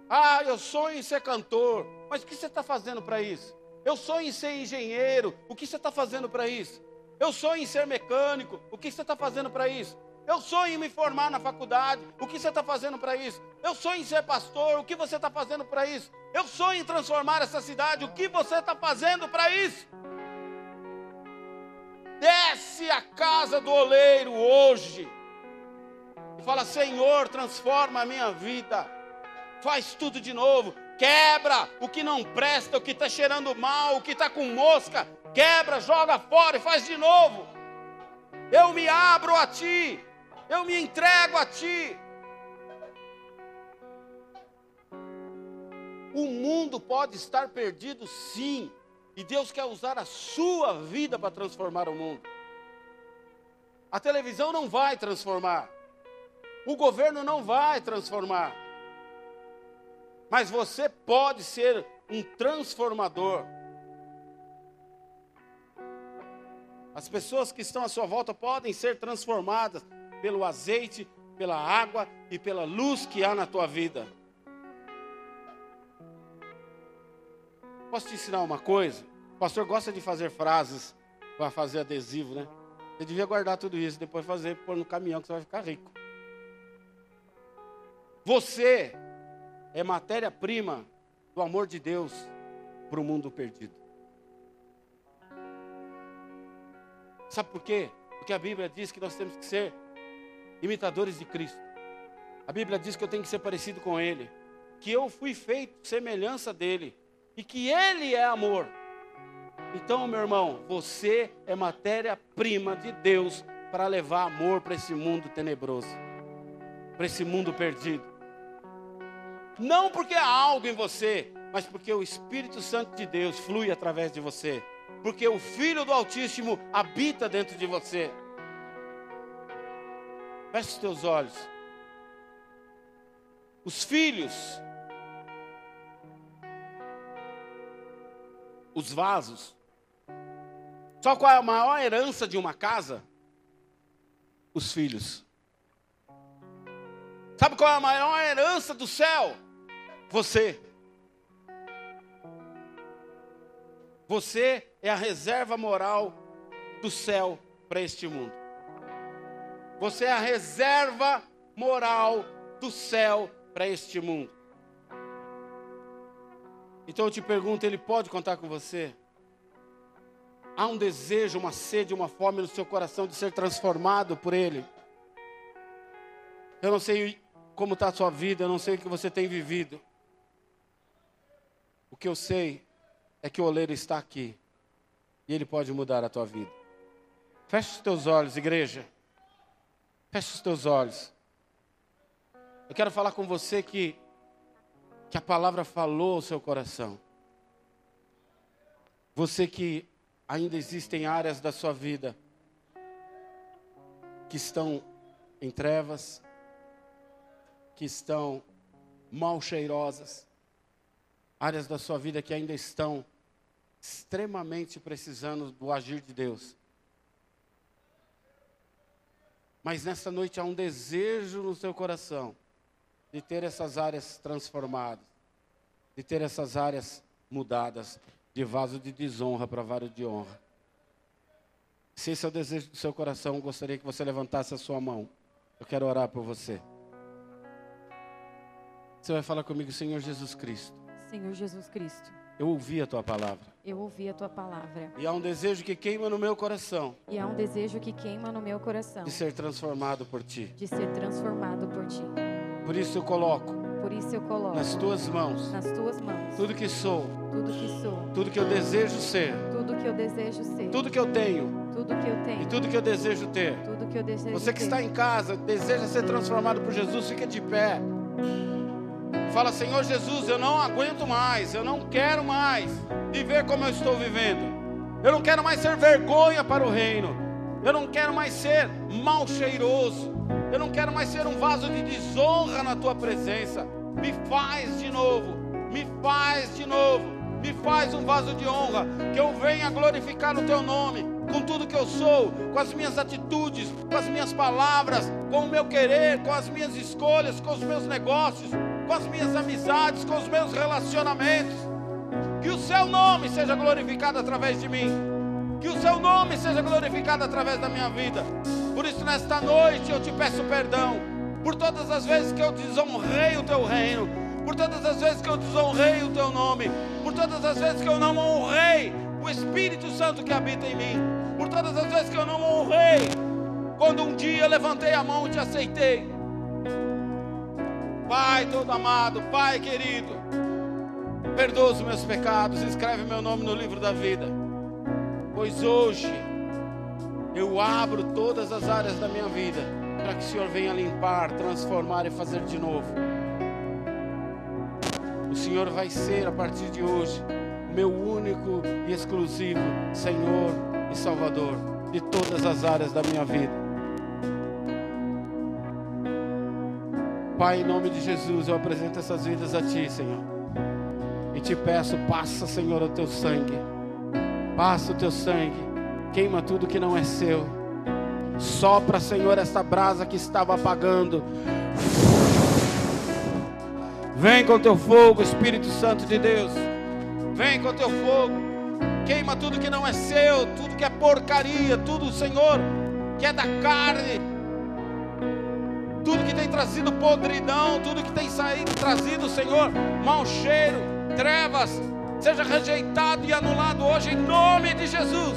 Ah, eu sonho em ser cantor. Mas o que você está fazendo para isso? Eu sonho em ser engenheiro. O que você está fazendo para isso? Eu sonho em ser mecânico. O que você está fazendo para isso? Eu sonho em me formar na faculdade. O que você está fazendo para isso? Eu sonho em ser pastor. O que você está fazendo para isso? Eu sonho em transformar essa cidade. O que você está fazendo para isso? Desce a casa do oleiro hoje. E fala: Senhor, transforma a minha vida. Faz tudo de novo. Quebra o que não presta, o que está cheirando mal, o que está com mosca. Quebra, joga fora e faz de novo. Eu me abro a ti. Eu me entrego a ti. O mundo pode estar perdido, sim. E Deus quer usar a sua vida para transformar o mundo. A televisão não vai transformar. O governo não vai transformar. Mas você pode ser um transformador. As pessoas que estão à sua volta podem ser transformadas pelo azeite, pela água e pela luz que há na tua vida. Posso te ensinar uma coisa? O pastor gosta de fazer frases para fazer adesivo, né? Você devia guardar tudo isso, depois fazer, pôr no caminhão, que você vai ficar rico. Você é matéria-prima do amor de Deus para o mundo perdido. Sabe por quê? Porque a Bíblia diz que nós temos que ser imitadores de Cristo. A Bíblia diz que eu tenho que ser parecido com Ele, que eu fui feito semelhança dele e que Ele é amor. Então, meu irmão, você é matéria-prima de Deus para levar amor para esse mundo tenebroso, para esse mundo perdido. Não porque há algo em você, mas porque o Espírito Santo de Deus flui através de você, porque o Filho do Altíssimo habita dentro de você. Feche os teus olhos. Os filhos, os vasos. Só qual é a maior herança de uma casa? Os filhos. Sabe qual é a maior herança do céu? Você. Você é a reserva moral do céu para este mundo. Você é a reserva moral do céu para este mundo. Então eu te pergunto: ele pode contar com você? Há um desejo, uma sede, uma fome no seu coração de ser transformado por ele? Eu não sei como está a sua vida, eu não sei o que você tem vivido. O que eu sei é que o oleiro está aqui e ele pode mudar a tua vida. Feche os teus olhos, igreja. Feche os teus olhos. Eu quero falar com você que, que a palavra falou ao seu coração. Você que ainda existem áreas da sua vida que estão em trevas, que estão mal cheirosas, áreas da sua vida que ainda estão extremamente precisando do agir de Deus. Mas nessa noite há um desejo no seu coração de ter essas áreas transformadas, de ter essas áreas mudadas, de vaso de desonra para vaso de honra. Se esse é o desejo do seu coração, gostaria que você levantasse a sua mão. Eu quero orar por você. Você vai falar comigo, Senhor Jesus Cristo. Senhor Jesus Cristo. Eu ouvi a tua palavra. Eu ouvi a tua palavra. E há um desejo que queima no meu coração. E há um desejo que queima no meu coração. De ser transformado por ti. De ser transformado por ti. Por isso eu coloco. Por isso eu coloco. Nas tuas mãos. Nas tuas mãos. Tudo que sou. Tudo que sou. Tudo que eu desejo ser. Tudo que eu desejo ser. Tudo que eu tenho. Tudo que eu tenho. E tudo que eu desejo ter. Tudo que eu desejo Você que ter. está em casa, deseja ser transformado por Jesus, fica de pé. Fala, Senhor Jesus, eu não aguento mais, eu não quero mais viver como eu estou vivendo. Eu não quero mais ser vergonha para o reino. Eu não quero mais ser mal cheiroso. Eu não quero mais ser um vaso de desonra na tua presença. Me faz de novo, me faz de novo, me faz um vaso de honra, que eu venha glorificar o teu nome, com tudo que eu sou, com as minhas atitudes, com as minhas palavras, com o meu querer, com as minhas escolhas, com os meus negócios, com as minhas amizades, com os meus relacionamentos. Que o seu nome seja glorificado através de mim. Que o seu nome seja glorificado através da minha vida. Por isso, nesta noite, eu te peço perdão por todas as vezes que eu desonrei o teu reino, por todas as vezes que eu desonrei o teu nome, por todas as vezes que eu não honrei o Espírito Santo que habita em mim, por todas as vezes que eu não honrei quando um dia levantei a mão e te aceitei. Pai todo amado, Pai querido, perdoa os meus pecados, escreve meu nome no livro da vida, pois hoje eu abro todas as áreas da minha vida para que o Senhor venha limpar, transformar e fazer de novo. O Senhor vai ser a partir de hoje meu único e exclusivo Senhor e Salvador de todas as áreas da minha vida. Pai, em nome de Jesus, eu apresento essas vidas a Ti, Senhor. E te peço, passa, Senhor, o Teu sangue. Passa o Teu sangue. Queima tudo que não é seu. Sopra, Senhor, esta brasa que estava apagando. Vem com teu fogo, Espírito Santo de Deus. Vem com teu fogo. Queima tudo que não é seu, tudo que é porcaria, tudo, Senhor, que é da carne. Tudo que tem trazido podridão, tudo que tem saído, trazido, Senhor, mau cheiro, trevas, seja rejeitado e anulado hoje em nome de Jesus.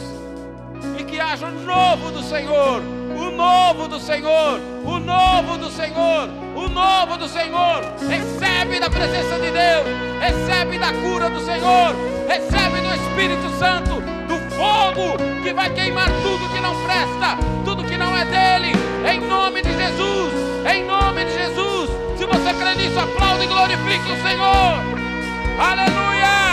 E que haja o novo do Senhor, o novo do Senhor, o novo do Senhor, o novo do Senhor. Recebe da presença de Deus, recebe da cura do Senhor, recebe do Espírito Santo, fogo que vai queimar tudo que não presta, tudo que não é dele, em nome de Jesus, em nome de Jesus. Se você crê nisso, aplaude e glorifique o Senhor. Aleluia.